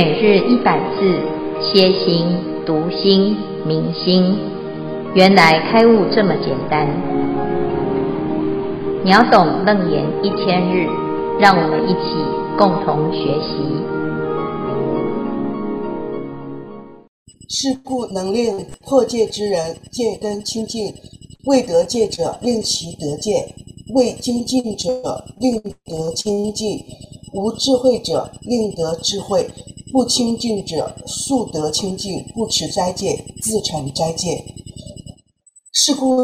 每日一百字，歇心、读心、明心，原来开悟这么简单。秒懂楞严一千日，让我们一起共同学习。是故能令破戒之人戒根清净，未得戒者令其得戒，未精进者令得清净，无智慧者令得智慧。不清净者，速得清净；不持斋戒，自成斋戒。是故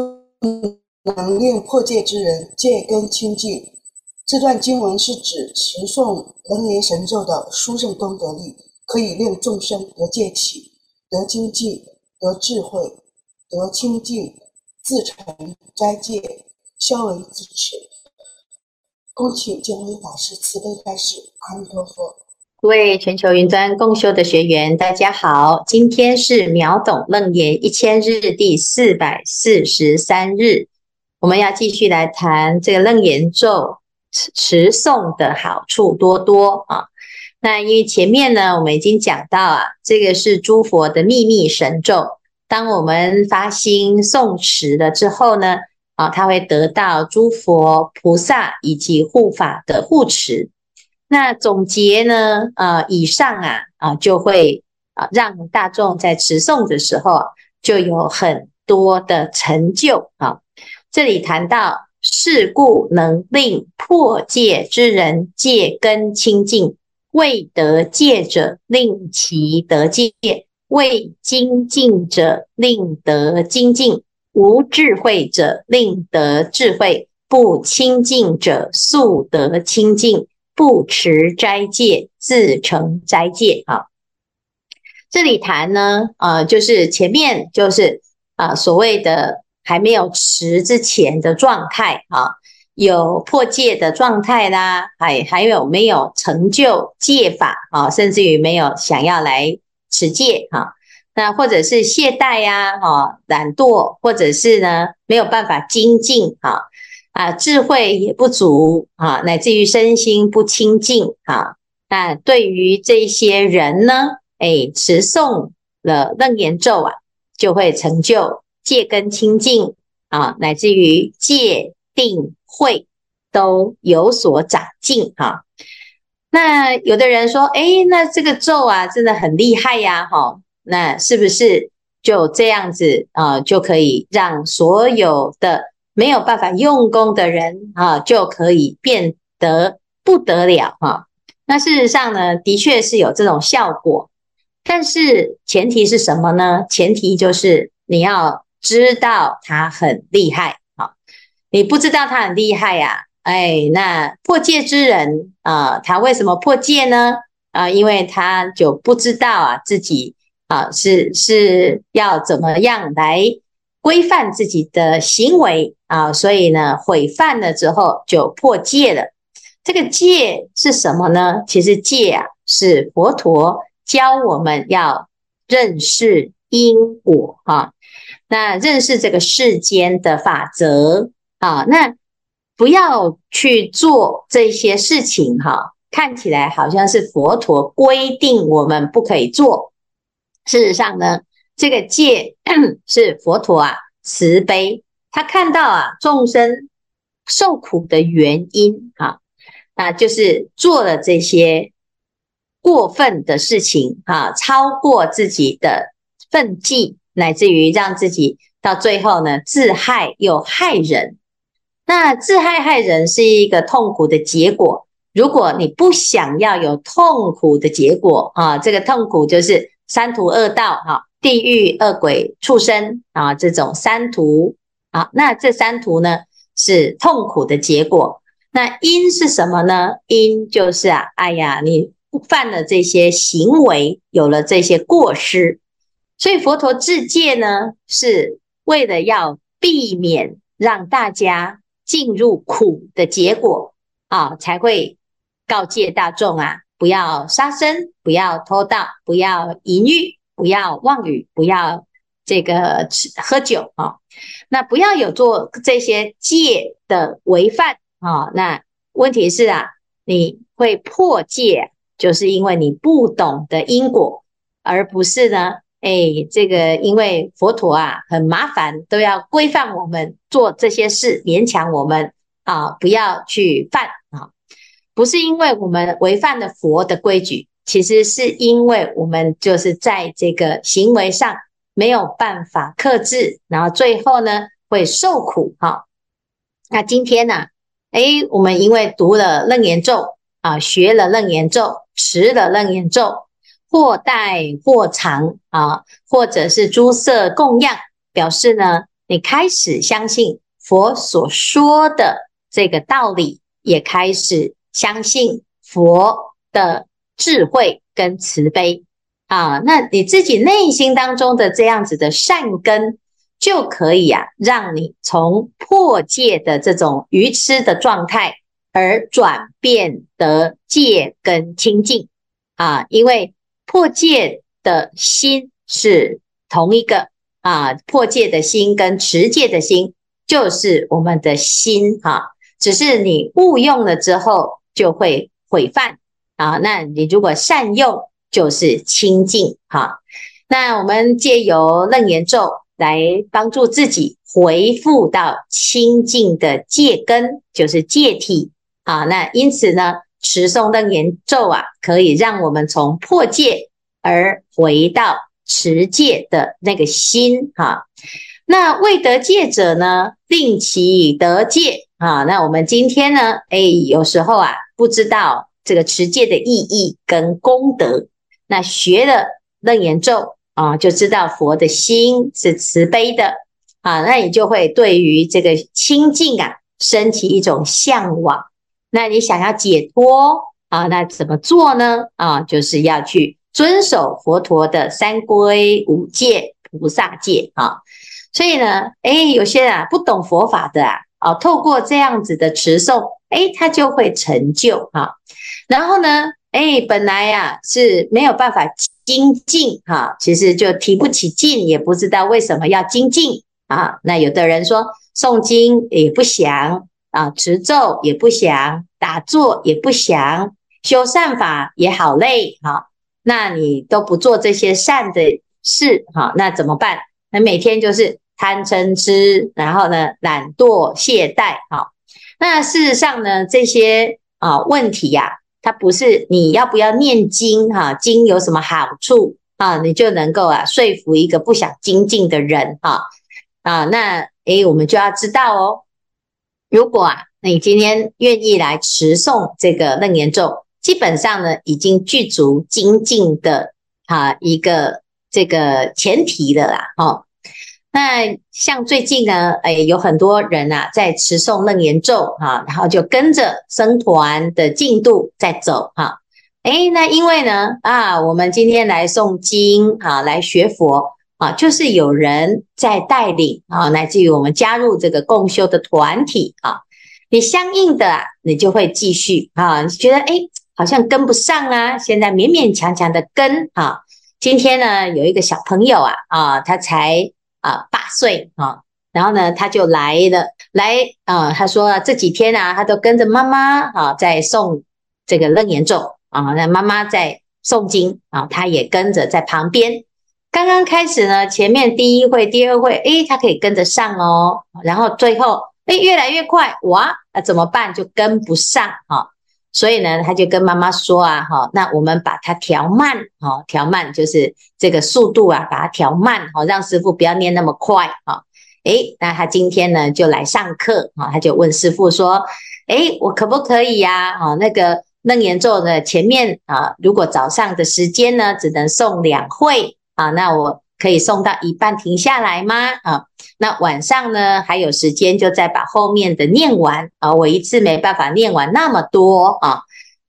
能令破戒之人戒根清净。这段经文是指持诵楞严神咒的殊胜功德力，可以令众生得戒起、得精进、得智慧、得清净，自成斋戒，消为自持。恭请见辉法师慈悲开示。阿弥陀佛。各位全球云端共修的学员，大家好，今天是秒懂楞严一千日第四百四十三日，我们要继续来谈这个楞严咒持诵的好处多多啊。那因为前面呢，我们已经讲到啊，这个是诸佛的秘密神咒，当我们发心诵持了之后呢，啊，他会得到诸佛菩萨以及护法的护持。那总结呢？呃，以上啊啊，就会啊让大众在持诵的时候就有很多的成就啊。这里谈到，是故能令破戒之人戒根清净，未得戒者令其得戒，未精进者令得精进，无智慧者令得智慧，不清净者速得清净。不持斋戒，自成斋戒。啊，这里谈呢，呃，就是前面就是啊、所谓的还没有持之前的状态啊，有破戒的状态啦，还还有没有成就戒法啊，甚至于没有想要来持戒啊，那或者是懈怠呀，啊，懒惰，或者是呢没有办法精进啊。啊，智慧也不足啊，乃至于身心不清净啊。那对于这些人呢，哎，持诵了楞严咒啊，就会成就戒根清净啊，乃至于戒定慧都有所长进哈。那有的人说，哎，那这个咒啊，真的很厉害呀，哈，那是不是就这样子啊，就可以让所有的没有办法用功的人啊，就可以变得不得了哈。那事实上呢，的确是有这种效果，但是前提是什么呢？前提就是你要知道他很厉害啊。你不知道他很厉害呀，哎，那破戒之人啊，他为什么破戒呢？啊，因为他就不知道啊，自己啊是是要怎么样来规范自己的行为。啊，所以呢，毁犯了之后就破戒了。这个戒是什么呢？其实戒啊，是佛陀教我们要认识因果啊，那认识这个世间的法则啊，那不要去做这些事情哈、看起来好像是佛陀规定我们不可以做，事实上呢，这个戒 是佛陀啊慈悲。他看到啊，众生受苦的原因啊，那就是做了这些过分的事情啊，超过自己的分际，乃至于让自己到最后呢，自害又害人。那自害害人是一个痛苦的结果。如果你不想要有痛苦的结果啊，这个痛苦就是三途恶道哈，地狱、恶鬼、畜生啊，这种三途。啊，那这三途呢，是痛苦的结果。那因是什么呢？因就是啊，哎呀，你犯了这些行为，有了这些过失，所以佛陀制戒呢，是为了要避免让大家进入苦的结果啊，才会告诫大众啊，不要杀生，不要偷盗，不要淫欲，不要妄语，不要这个吃喝酒啊。那不要有做这些戒的违犯啊！那问题是啊，你会破戒就是因为你不懂得因果，而不是呢，哎，这个因为佛陀啊很麻烦，都要规范我们做这些事，勉强我们啊不要去犯，不是因为我们违反了佛的规矩，其实是因为我们就是在这个行为上没有办法克制，然后最后呢会受苦哈。那今天呢，哎，我们因为读了楞严咒。啊，学了楞严咒，持了楞严咒，或戴或常啊，或者是诸色供养，表示呢，你开始相信佛所说的这个道理，也开始相信佛的智慧跟慈悲。啊，那你自己内心当中的这样子的善根，就可以啊，让你从破戒的这种愚痴的状态。而转变得戒跟清净。啊，因为破戒的心是同一个。啊，破戒的心跟持戒的心就是我们的心哈、只是你误用了之后就会毁犯。啊，那你如果善用就是清净。哈、那我们借由楞严咒来帮助自己回复到清净的戒根，就是戒体。啊，那因此呢，持诵楞严咒啊，可以让我们从破戒而回到持戒的那个心。哈、那未得戒者呢，令其得戒啊。那我们今天呢，哎，有时候啊，不知道这个持戒的意义跟功德，那学了楞严咒啊，就知道佛的心是慈悲的啊，那你就会对于这个清净啊，升起一种向往。那你想要解脱啊？那怎么做呢？啊，就是要去遵守佛陀的三规五戒、菩萨戒啊。所以呢，哎，有些人啊不懂佛法的啊，啊，透过这样子的持诵，哎，他就会成就哈。然后呢，哎，本来呀是没有办法精进哈，其实就提不起劲，也不知道为什么要精进啊。那有的人说诵经也不想。啊，持咒也不想，打坐也不想，修善法也好累，哈，那你都不做这些善的事，哈，那怎么办？那每天就是贪嗔痴，然后呢，懒惰懈怠，哈，那事实上呢，这些啊问题呀、它不是你要不要念经，哈，经有什么好处啊，你就能够啊说服一个不想精进的人，哈，啊，那诶，我们就要知道哦。如果啊，你今天愿意来持诵这个楞严咒，基本上呢，已经具足精进的啊一个这个前提了啦。哦，那像最近呢，哎，有很多人啊在持诵楞严咒哈，然后就跟着僧团的进度在走哈。哎，那因为呢啊，我们今天来诵经啊，来学佛。啊，就是有人在带领啊，来自于我们加入这个共修的团体啊，你相应的啊，你就会继续啊，你觉得哎，好像跟不上啊，现在勉勉强强的跟啊。今天呢，有一个小朋友啊啊，他才啊八岁啊，然后呢，他就来了，来啊，他说这几天啊，他都跟着妈妈啊在诵这个楞严咒啊，那妈妈在诵经啊，他也跟着在旁边。刚刚开始呢，前面第一会、第二会，诶，他可以跟着上哦。然后最后，诶，越来越快，哇，那怎么办？就跟不上哈。所以呢，他就跟妈妈说啊，哈，那我们把它调慢，哈，调慢就是这个速度啊，把它调慢，哈，让师父不要念那么快，哈。诶，那他今天呢就来上课，哈，他就问师父说，诶，我可不可以呀？哈，那个楞严咒的前面啊，如果早上的时间呢，只能诵两会。啊，那我可以诵到一半停下来吗？啊，那晚上呢还有时间，就再把后面的念完啊。我一次没办法念完那么多啊，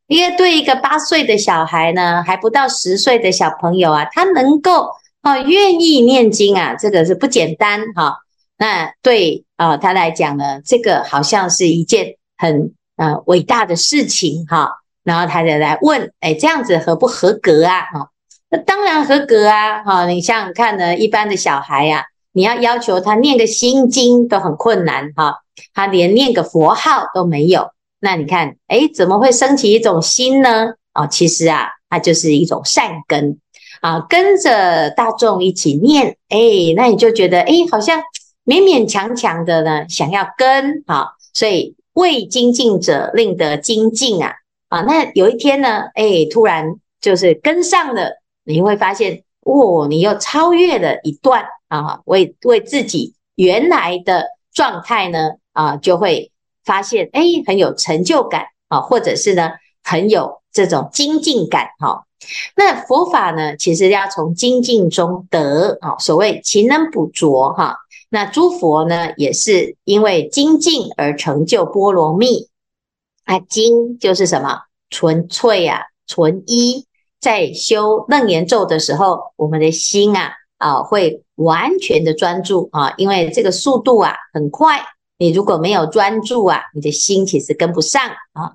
因为对一个八岁的小孩呢，还不到十岁的小朋友啊，他能够啊愿意念经啊，这个是不简单哈。那对啊他来讲呢，这个好像是一件很呃伟大的事情哈。然后他就来问，哎，这样子合不合格啊？哈。那当然合格啊！哈，你想想看呢，一般的小孩呀，你要要求他念个心经都很困难哈，他连念个佛号都没有。那你看，诶，怎么会升起一种心呢？啊，其实啊，它就是一种善根啊，跟着大众一起念，哎，那你就觉得哎，好像勉勉强强的呢，想要跟啊，所以为精进者令得精进啊，啊，那有一天呢，哎，突然就是跟上了，你会发现，哦，你又超越了一段啊，为为自己原来的状态呢，啊，就会发现，哎，很有成就感啊，或者是呢，很有这种精进感哈。那佛法呢，其实要从精进中得啊，所谓勤能补拙哈。那诸佛呢，也是因为精进而成就波罗蜜啊。精就是什么？纯粹啊，纯一。在修楞严咒的时候，我们的心啊啊会完全的专注啊，因为这个速度啊很快。你如果没有专注啊，你的心其实跟不上啊。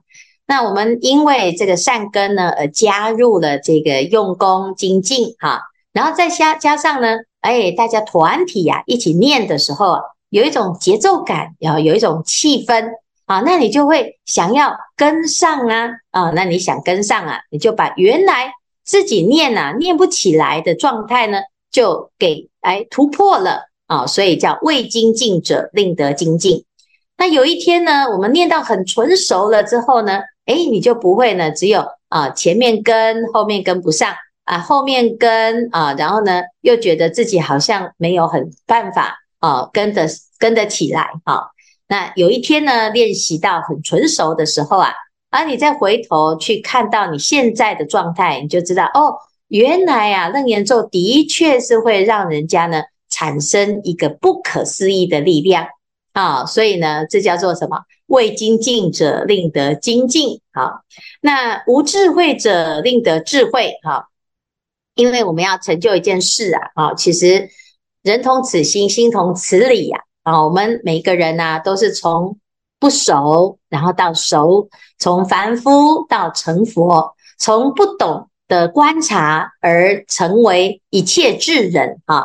那我们因为这个善根呢，而加入了这个用功精进哈，然后再加加上呢，哎，大家团体呀、啊、一起念的时候啊，有一种节奏感，然后有一种气氛啊，那你就会想要跟上啊啊，那你想跟上啊，你就把原来自己念啊念不起来的状态呢，就给哎突破了。啊，所以叫未精进者令得精进。那有一天呢，我们念到很纯熟了之后呢，哎，你就不会呢，只有啊前面跟后面跟不上啊，后面跟啊，然后呢又觉得自己好像没有很办法啊跟得跟得起来啊。那有一天呢，练习到很纯熟的时候啊，而，你再回头去看到你现在的状态，你就知道哦，原来啊楞严咒的确是会让人家呢。产生一个不可思议的力量啊，所以呢，这叫做什么？为精进者令得精进。好，那无智慧者令得智慧。好，因为我们要成就一件事啊，啊，其实人同此心，心同此理呀。啊，我们每一个人呐，都是从不熟，然后到熟，从凡夫到成佛，从不懂的观察而成为一切智人啊。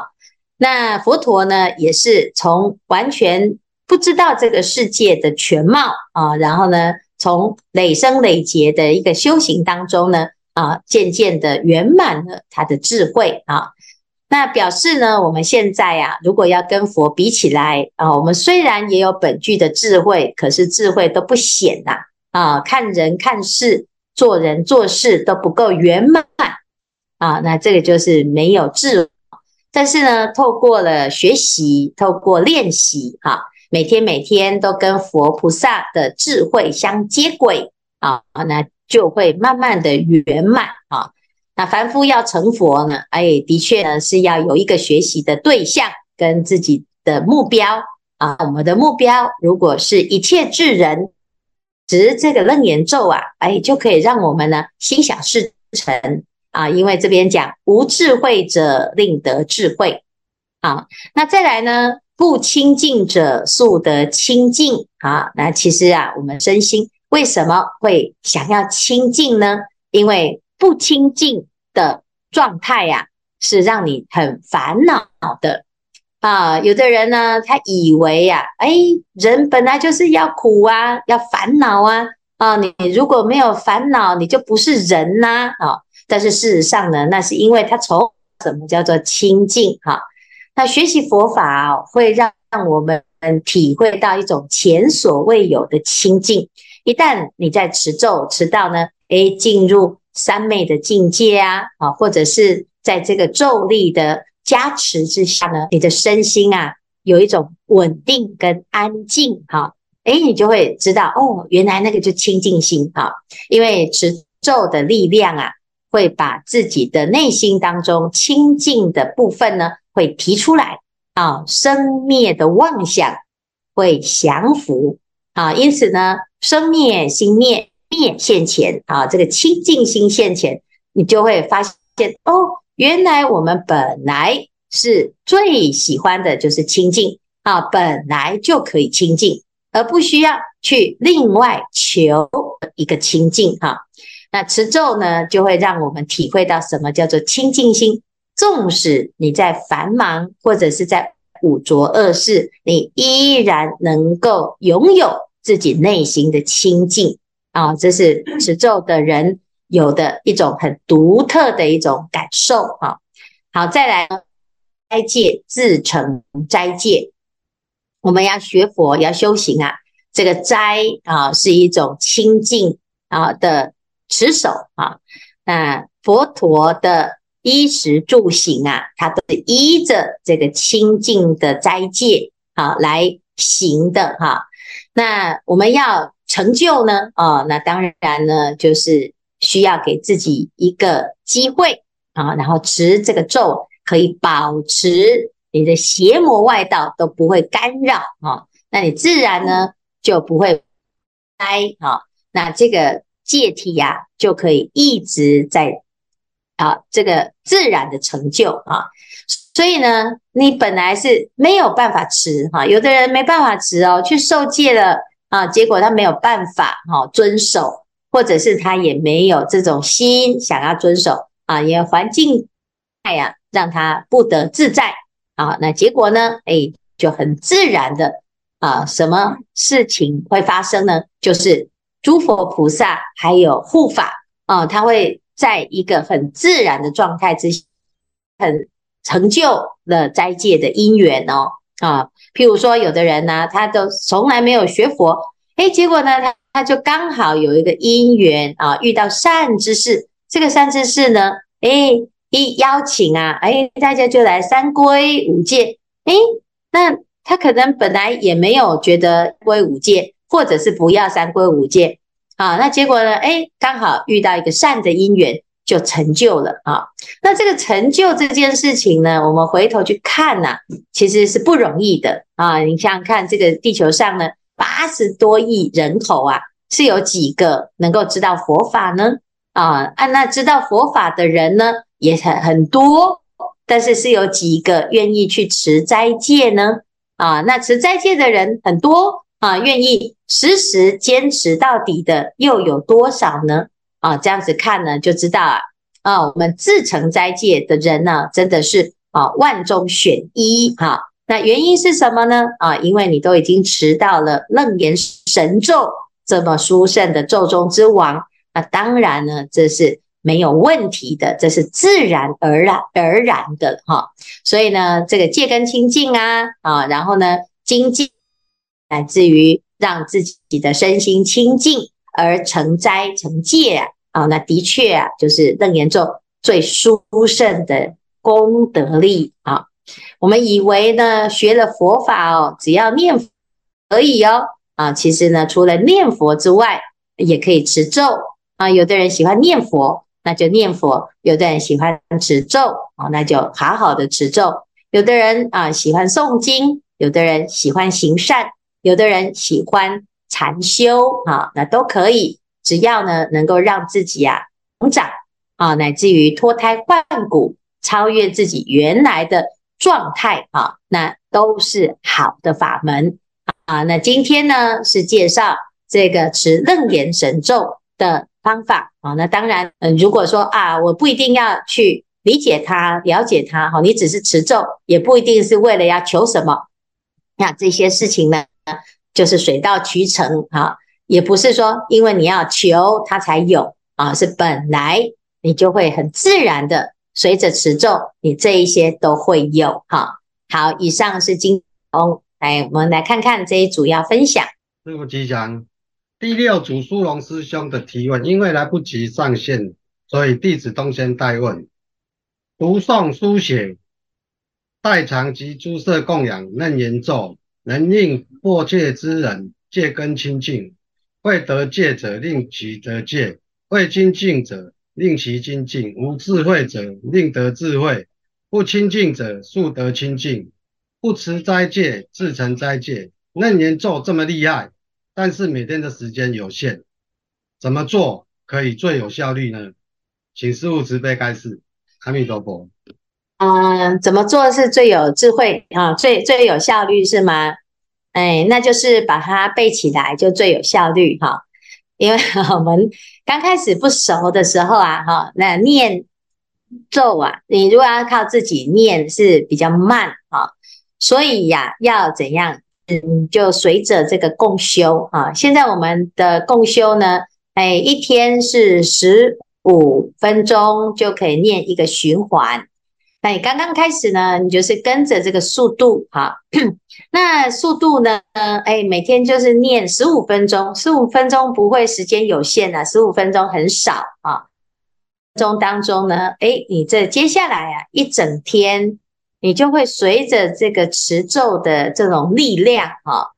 那佛陀呢，也是从完全不知道这个世界的全貌啊，然后呢，从累生累劫的一个修行当中呢，啊，渐渐的圆满了他的智慧啊。那表示呢，我们现在啊，如果要跟佛比起来啊，我们虽然也有本具的智慧，可是智慧都不显呐啊，看人看事，做人做事都不够圆满啊。那这个就是没有智慧。但是呢，透过了学习，透过练习，哈，每天每天都跟佛菩萨的智慧相接轨啊，那就会慢慢的圆满啊。那凡夫要成佛呢，哎，的确呢是要有一个学习的对象跟自己的目标啊。我们的目标如果是一切智人，持这个楞严咒啊，哎，就可以让我们呢心想事成。啊，因为这边讲无智慧者令得智慧，好，那再来呢，不清净者速得清净。啊，那其实啊，我们身心为什么会想要清净呢？因为不清净的状态呀，是让你很烦恼的啊。有的人呢，他以为呀，哎，人本来就是要苦啊，要烦恼啊，啊，你如果没有烦恼，你就不是人呐，啊。但是事实上呢，那是因为他从什么叫做清净哈？那学习佛法会让我们体会到一种前所未有的清净。一旦你在持咒持到呢，诶，进入三昧的境界啊，啊，或者是在这个咒力的加持之下呢，你的身心啊有一种稳定跟安静哈，诶，你就会知道哦，原来那个就清净心哈，因为持咒的力量啊。会把自己的内心当中清净的部分呢，会提出来啊，生灭的妄想会降伏啊，因此呢，生灭心灭，灭现前啊，这个清净心现前，你就会发现哦，原来我们本来是最喜欢的就是清净啊，本来就可以清净，而不需要去另外求一个清净哈。那持咒呢，就会让我们体会到什么叫做清净心。纵使你在繁忙或者是在五浊恶世，你依然能够拥有自己内心的清净啊！这是持咒的人有的一种很独特的一种感受啊。好，再来斋戒自成斋戒，我们要学佛要修行啊，这个斋啊是一种清净啊的持守啊，那佛陀的衣食住行啊，它都是依着这个清净的斋戒啊来行的哈、那我们要成就呢？啊，那当然呢，就是需要给自己一个机会啊，然后持这个咒，可以保持你的邪魔外道都不会干扰啊，那你自然呢就不会呆啊，那这个戒体呀、啊、就可以一直在啊这个自然的成就啊，所以呢，你本来是没有办法持哈，有的人没办法持哦，去受戒了啊，结果他没有办法哈遵守，或者是他也没有这种心想要遵守啊，因为环境哎呀。让他不得自在啊，那结果呢？哎，就很自然的啊，什么事情会发生呢？就是诸佛菩萨还有护法啊，他会在一个很自然的状态之下，很成就了斋戒的因缘哦啊。譬如说，有的人呢，他都从来没有学佛，哎，结果呢，他他就刚好有一个因缘啊，遇到善知识，这个善知识呢，哎。一邀请啊，哎，大家就来三皈五戒，哎，那他可能本来也没有觉得归五戒，或者是不要三皈五戒啊，那结果呢，哎，刚好遇到一个善的因缘，就成就了啊。那这个成就这件事情呢，我们回头去看呐、其实是不容易的啊。你想想看，这个地球上呢，八十多亿人口啊，是有几个能够知道佛法呢？啊，按那知道佛法的人呢？也很很多，但是是有几个愿意去持斋戒呢？啊，那持斋戒的人很多啊，愿意时时坚持到底的又有多少呢？啊，这样子看呢，就知道啊，啊，我们自成斋戒的人呢，真的是啊万中选一哈。那原因是什么呢？啊，因为你都已经持到了楞严神咒这么殊胜的咒中之王，那当然呢，这是。没有问题的，这是自然而然而然的哈。所以呢，这个戒根清净啊啊，然后呢，精进乃至于让自己的身心清净而成斋成戒啊啊，那的确啊，就是楞严咒最殊胜的功德力啊。我们以为呢，学了佛法哦，只要念佛而已哦啊，其实呢，除了念佛之外，也可以持咒啊。有的人喜欢念佛。那就念佛，有的人喜欢持咒啊，那就好好的持咒。有的人啊喜欢诵经，有的人喜欢行善，有的人喜欢禅修啊，那都可以。只要呢能够让自己啊成长啊，乃至于脱胎换骨，超越自己原来的状态啊，那都是好的法门啊。那今天呢是介绍这个持楞严神咒的。方法啊，那当然，嗯，如果说啊，我不一定要去理解它、了解它，哈，你只是持咒，也不一定是为了要求什么。那这些事情呢，就是水到渠成啊，也不是说因为你要求它才有啊，是本来你就会很自然的随着持咒，你这一些都会有哈。好，以上是金龙，来，我们来看看这一组要分享。师父吉祥。第六组殊荣师兄的提问，因为来不及上线，所以弟子东先代问。读诵书写、代偿及诸色供养楞严咒，能令破戒之人戒根清净；未得戒者，令其得戒；未精进者，令其精进；无智慧者，令得智慧；不清净者，速得清净；不持斋戒，自成斋戒。楞严咒这么厉害。但是每天的时间有限，怎么做可以最有效率呢？请师父慈悲开示。阿弥陀佛。嗯，怎么做是最有智慧啊？最最有效率是吗？哎，那就是把它背起来就最有效率哈。因为 我们刚开始不熟的时候啊，哈，那念咒啊，你如果要靠自己念是比较慢哈，所以呀，要怎样？嗯，就随着这个共修啊，现在我们的共修呢，哎，一天是十五分钟就可以念一个循环。那你刚刚开始呢，你就是跟着这个速度哈。那速度呢，哎，每天就是念十五分钟，十五分钟不会时间有限啊，十五分钟很少啊。中当中呢，哎，你这接下来啊，一整天，你就会随着这个持咒的这种力量啊，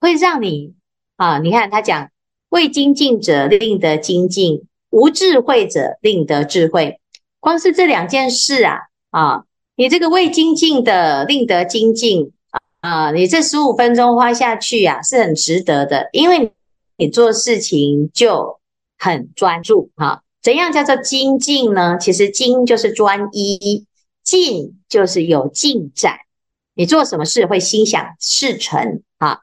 会让你啊，你看他讲，未精进者令得精进，无智慧者令得智慧。光是这两件事啊，啊，你这个未精进的令得精进啊，你这十五分钟花下去啊，是很值得的，因为你做事情就很专注哈。怎样叫做精进呢？其实精就是专一，进就是有进展。你做什么事会心想事成啊？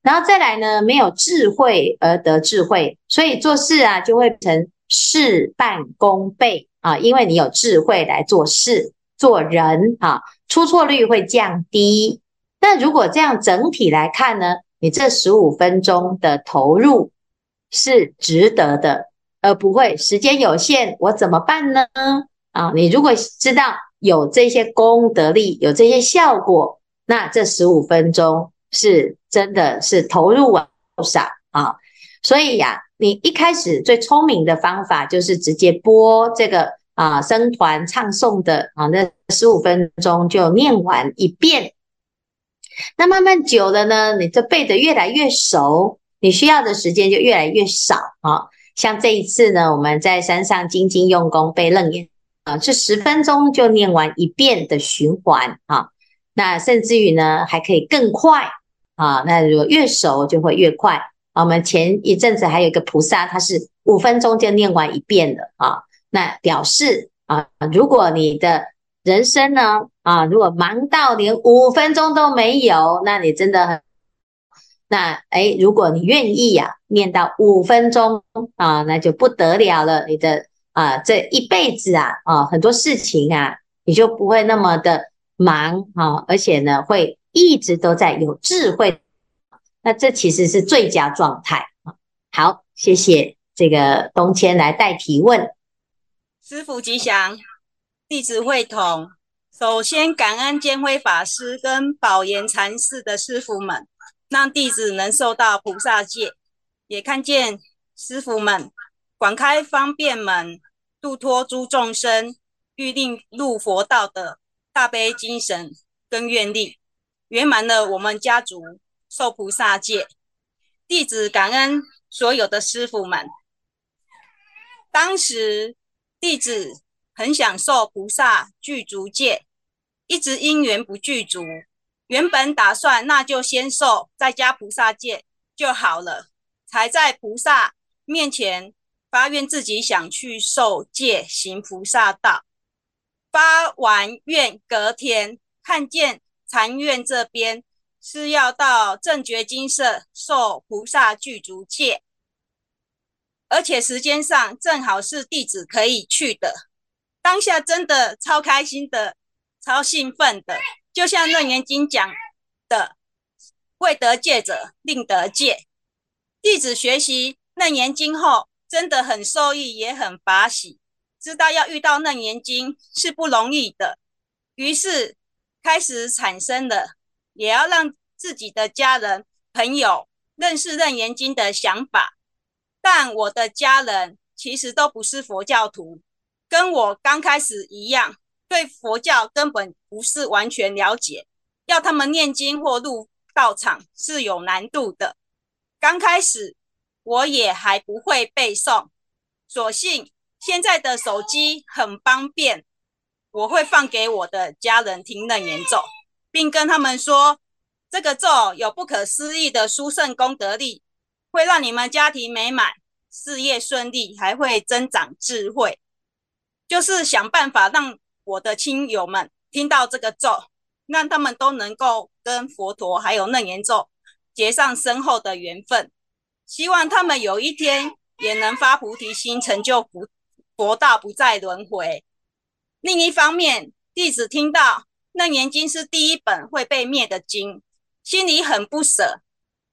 然后再来呢，没有智慧而得智慧，所以做事啊就会成事半功倍啊，因为你有智慧来做事，做人啊，出错率会降低。那如果这样整体来看呢，你这十五分钟的投入是值得的。而不会时间有限，我怎么办呢？啊，你如果知道有这些功德力，有这些效果，那这十五分钟是真的是投入啊不少啊。所以呀、你一开始最聪明的方法就是直接播这个啊僧团唱诵的啊，那十五分钟就念完一遍。那慢慢久了呢，你就背得越来越熟，你需要的时间就越来越少啊。像这一次呢，我们在山上精进用功背楞严啊，这十分钟就念完一遍的循环啊。那甚至于呢，还可以更快啊。那如果越熟就会越快。我们前一阵子还有一个菩萨，他是五分钟就念完一遍的啊。那表示啊，如果你的人生呢啊，如果忙到连五分钟都没有，那你真的很。那哎，如果你愿意呀、啊，念到五分钟啊，那就不得了了。你的啊，这一辈子啊啊，很多事情啊，你就不会那么的忙啊，而且呢，会一直都在有智慧。那这其实是最佳状态。好，谢谢这个东千来代提问。师父吉祥，弟子会同。首先感恩监辉法师跟宝岩禅师的师傅们。让弟子能受到菩萨戒，也看见师傅们广开方便门，度脱诸众生，欲令入佛道的大悲精神跟愿力，圆满了我们家族受菩萨戒。弟子感恩所有的师傅们。当时弟子很享受菩萨具足戒，一直因缘不具足。原本打算那就先受，再加菩萨戒就好了，才在菩萨面前发愿自己想去受戒行菩萨道。发完愿隔天看见禅院这边是要到正觉精舍受菩萨具足戒，而且时间上正好是弟子可以去的，当下真的超开心的，超兴奋的。就像《楞严经》讲的，未得戒者令得戒。弟子学习《楞严经》后，真的很受益，也很法喜，知道要遇到《楞严经》是不容易的。于是开始产生了，也要让自己的家人朋友认识《楞严经》的想法。但我的家人其实都不是佛教徒，跟我刚开始一样。对佛教根本不是完全了解，要他们念经或入道场是有难度的。刚开始我也还不会背诵，所幸现在的手机很方便，我会放给我的家人听楞严咒，并跟他们说，这个咒有不可思议的殊胜功德力，会让你们家庭美满、事业顺利，还会增长智慧，就是想办法让。我的亲友们听到这个咒，让他们都能够跟佛陀还有楞严咒结上深厚的缘分。希望他们有一天也能发菩提心，成就佛佛道，不再轮回。另一方面，弟子听到《楞严经》是第一本会被灭的经，心里很不舍，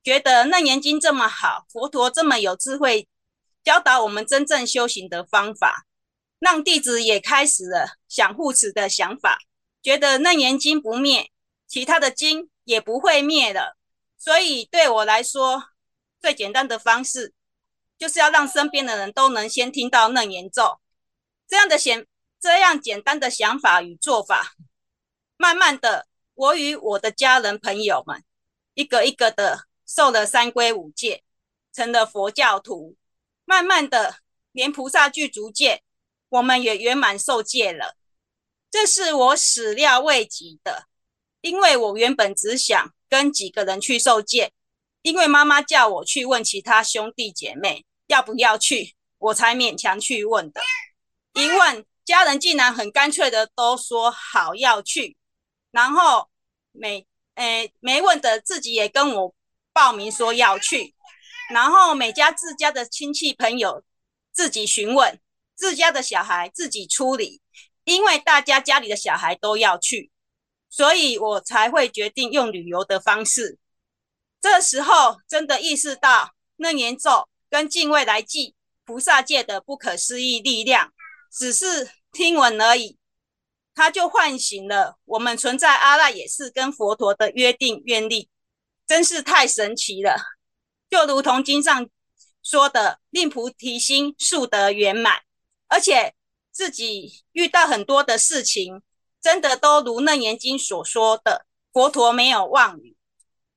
觉得《楞严经》这么好，佛陀这么有智慧，教导我们真正修行的方法，让弟子也开始了想护持的想法，觉得楞严经不灭，其他的经也不会灭了。所以对我来说，最简单的方式就是要让身边的人都能先听到楞严咒。这样的想，这样简单的想法与做法，慢慢的，我与我的家人朋友们，一个一个的受了三皈五戒，成了佛教徒。慢慢的，连菩萨具足戒，我们也圆满受戒了。这是我始料未及的，因为我原本只想跟几个人去受戒，因为妈妈叫我去问其他兄弟姐妹要不要去，我才勉强去问的。一问，家人竟然很干脆的都说好要去，然后每诶没问的自己也跟我报名说要去。然后每家自家的亲戚朋友自己询问，自家的小孩自己处理，因为大家家里的小孩都要去，所以我才会决定用旅游的方式。这时候真的意识到楞严咒跟敬畏来际菩萨界的不可思议力量，只是听闻而已，它就唤醒了我们存在阿赖耶识跟佛陀的约定愿力，真是太神奇了。就如同经上说的，令菩提心速得圆满，而且自己遇到很多的事情，真的都如楞严经所说的，佛陀没有妄语。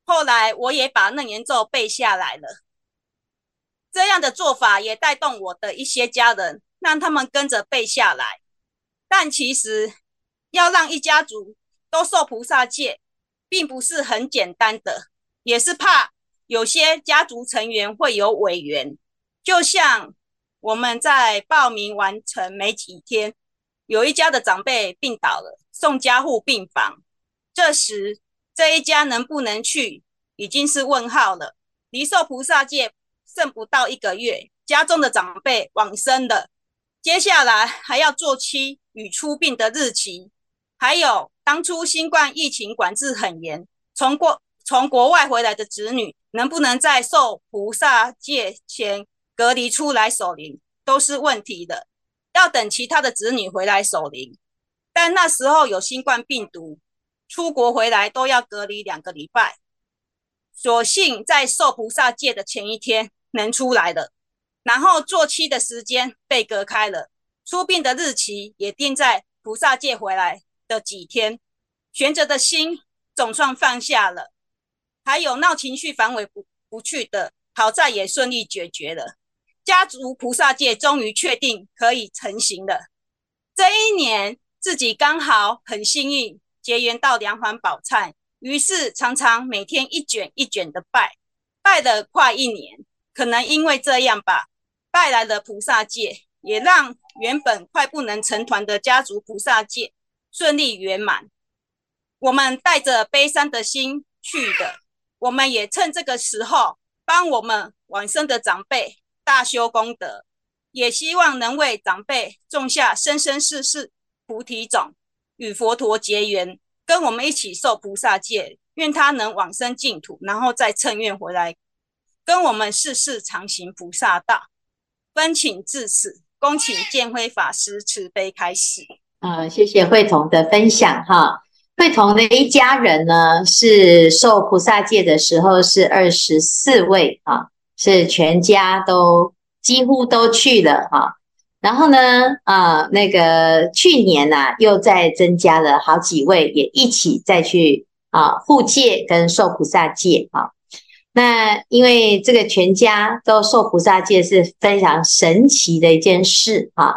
后来我也把楞严咒背下来了，这样的做法也带动我的一些家人，让他们跟着背下来。但其实要让一家族都受菩萨戒，并不是很简单的，也是怕。有些家族成员会有委员，就像我们在报名完成没几天，有一家的长辈病倒了，送加护病房。这时这一家能不能去，已经是问号了。离受菩萨戒剩不到一个月，家中的长辈往生了，接下来还要做期与出殡的日期，还有当初新冠疫情管制很严，从过从国外回来的子女。能不能在受菩萨戒前隔离出来守灵，都是问题的。要等其他的子女回来守灵，但那时候有新冠病毒，出国回来都要隔离两个礼拜。所幸在受菩萨戒的前一天能出来了，然后做期的时间被隔开了，出殡的日期也定在菩萨戒回来的几天，悬着的心总算放下了。还有闹情绪反悔不不去的讨债也顺利解决了，家族菩萨戒终于确定可以成行了。这一年自己刚好很幸运结缘到梁皇宝忏，于是常常每天一卷一卷的拜，拜了快一年。可能因为这样吧，拜来了菩萨戒，也让原本快不能成团的家族菩萨戒顺利圆满。我们带着悲伤的心去的。我们也趁这个时候帮我们往生的长辈大修功德，也希望能为长辈种下生生世世菩提种，与佛陀结缘，跟我们一起受菩萨戒，愿他能往生净土，然后再乘愿回来，跟我们世世常行菩萨道。分请至此，恭请建辉法师慈悲开示。啊，谢谢慧彤的分享哈。慧彤的一家人呢，是受菩萨戒的时候是二十四位啊，是全家都几乎都去了啊。然后呢，啊，那个去年呢、啊，又再增加了好几位，也一起再去啊护戒跟受菩萨戒啊。那因为这个全家都受菩萨戒是非常神奇的一件事啊。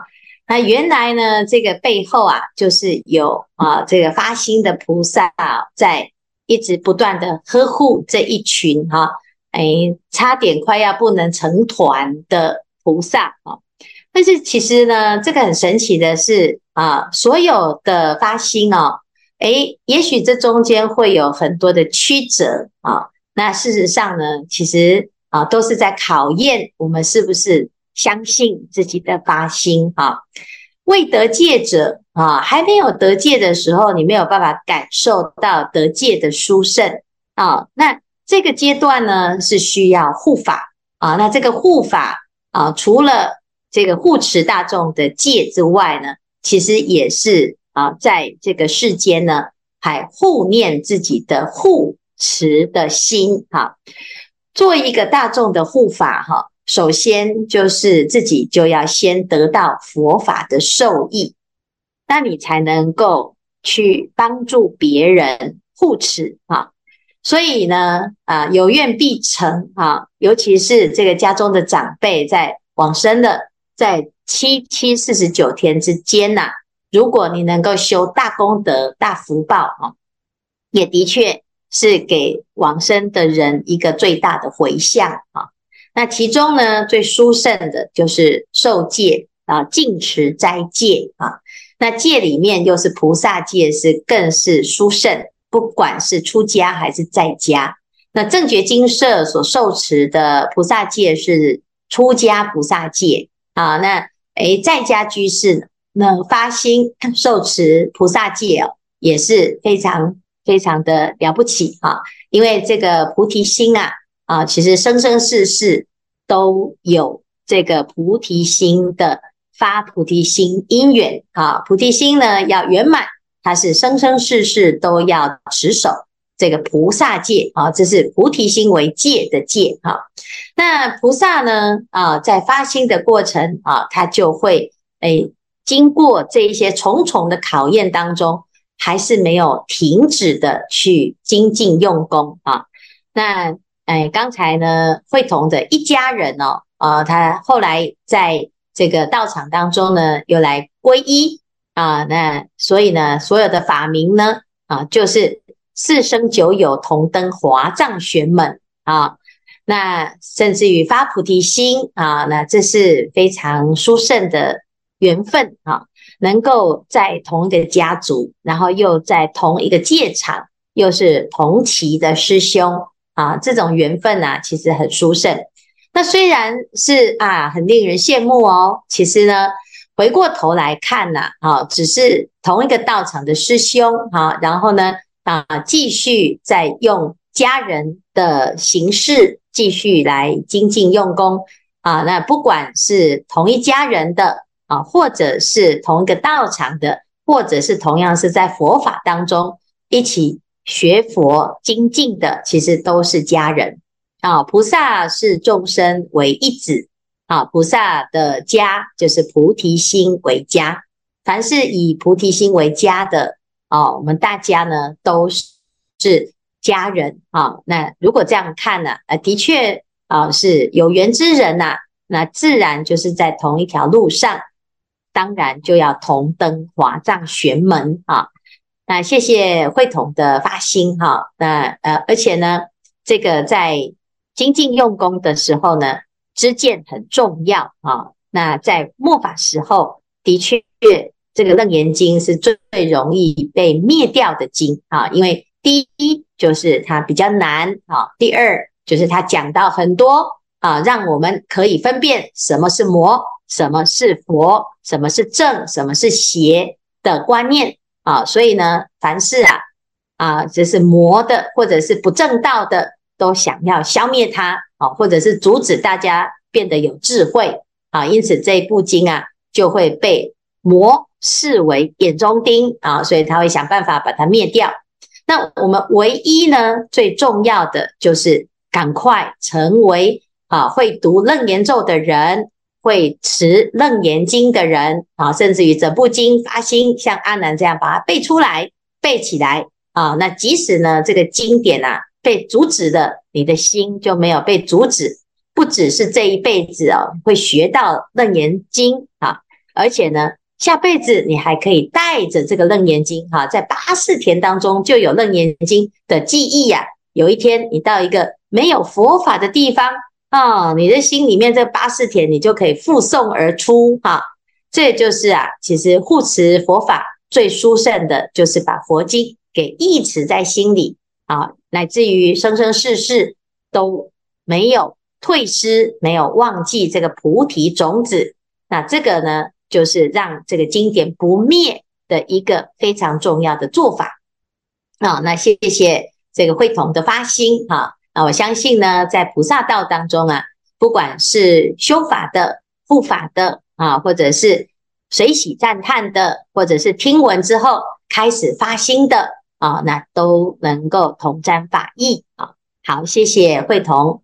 那原来呢，这个背后啊，就是有啊，这个发心的菩萨啊，在一直不断的呵护这一群哈、啊，哎，差点快要不能成团的菩萨啊。但是其实呢，这个很神奇的是啊，所有的发心哦，哎，也许这中间会有很多的曲折啊。那事实上呢，其实啊，都是在考验我们是不是。相信自己的发心啊，未得戒者啊，还没有得戒的时候，你没有办法感受到得戒的殊胜啊。那这个阶段呢，是需要护法啊。那这个护法啊，除了这个护持大众的戒之外呢，其实也是啊，在这个世间呢，还护念自己的护持的心哈。做一个大众的护法哈，首先就是自己就要先得到佛法的受益，那你才能够去帮助别人护持啊。所以呢，啊，有愿必成啊，尤其是这个家中的长辈在往生的，在七七四十九天之间呐、如果你能够修大功德、大福报啊，也的确是给往生的人一个最大的回向啊。那其中呢，最殊胜的就是受戒啊，净持斋戒啊。那戒里面又是菩萨戒，是更是殊胜。不管是出家还是在家，那正觉精舍所受持的菩萨戒是出家菩萨戒啊。那诶，在家居士那发心受持菩萨戒哦，也是非常非常的了不起啊。因为这个菩提心啊啊，其实生生世世都有这个菩提心的发菩提心因缘啊。菩提心呢要圆满。它是生生世世都要持守这个菩萨戒啊，这是菩提心为戒的戒哈。那菩萨呢啊，在发心的过程啊，他就会诶经过这一些重重的考验当中，还是没有停止的去精进用功啊。那诶刚才呢，慧彤的一家人哦，啊，他后来在这个道场当中呢，又来皈依。啊，那所以呢，所有的法名呢，啊，就是四生九有同登华藏玄门啊。那甚至于发菩提心啊，那这是非常殊胜的缘分啊，能够在同一个家族，然后又在同一个戒场，又是同期的师兄啊，这种缘分啊，其实很殊胜。那虽然是啊，很令人羡慕哦，其实呢。回过头来看呐，啊，只是同一个道场的师兄，哈，然后呢，啊，继续在用家人的形式继续来精进用功，啊，那不管是同一家人的，啊，或者是同一个道场的，或者是同样是在佛法当中一起学佛精进的，其实都是家人，啊，菩萨视众生为一子。啊，菩萨的家就是菩提心为家，凡是以菩提心为家的，啊，我们大家呢都是家人啊。那如果这样看呢，啊，的确啊是有缘之人呐，那自然就是在同一条路上，当然就要同登华藏玄门啊。那谢谢慧彤的发心哈，那呃，而且呢，这个在精进用功的时候呢。知见很重要啊！那在末法时候，的确，这个《楞严经》是最最容易被灭掉的经啊，因为第一就是它比较难啊，第二就是它讲到很多啊，让我们可以分辨什么是魔，什么是佛，什么是正，什么是邪的观念啊，所以呢，凡是啊啊，这是魔的或者是不正道的，都想要消灭它。啊或者是阻止大家变得有智慧啊，因此这一部经啊就会被魔视为眼中钉啊，所以他会想办法把它灭掉。那我们唯一呢最重要的就是赶快成为啊会读楞严咒的人，会持楞严经的人啊，甚至于整部经发心像阿难这样把它背出来、背起来啊。那即使呢这个经典啊。被阻止的，你的心就没有被阻止。不只是这一辈子哦，会学到楞严经啊，而且呢，下辈子你还可以带着这个楞严经哈，在八识田当中就有楞严经的记忆呀。有一天你到一个没有佛法的地方啊，你的心里面这八四田你就可以复诵而出哈。这就是啊，其实护持佛法最殊胜的，就是把佛经给忆持在心里啊。乃至于生生世世都没有退失，没有忘记这个菩提种子。那这个呢，就是让这个经典不灭的一个非常重要的做法。啊，那谢谢这个慧彤的发心哈。啊我相信呢，在菩萨道当中啊，不管是修法的、护法的啊，或者是随喜赞叹的，或者是听闻之后开始发心的啊，那都能够同沾法益啊。好，谢谢慧彤。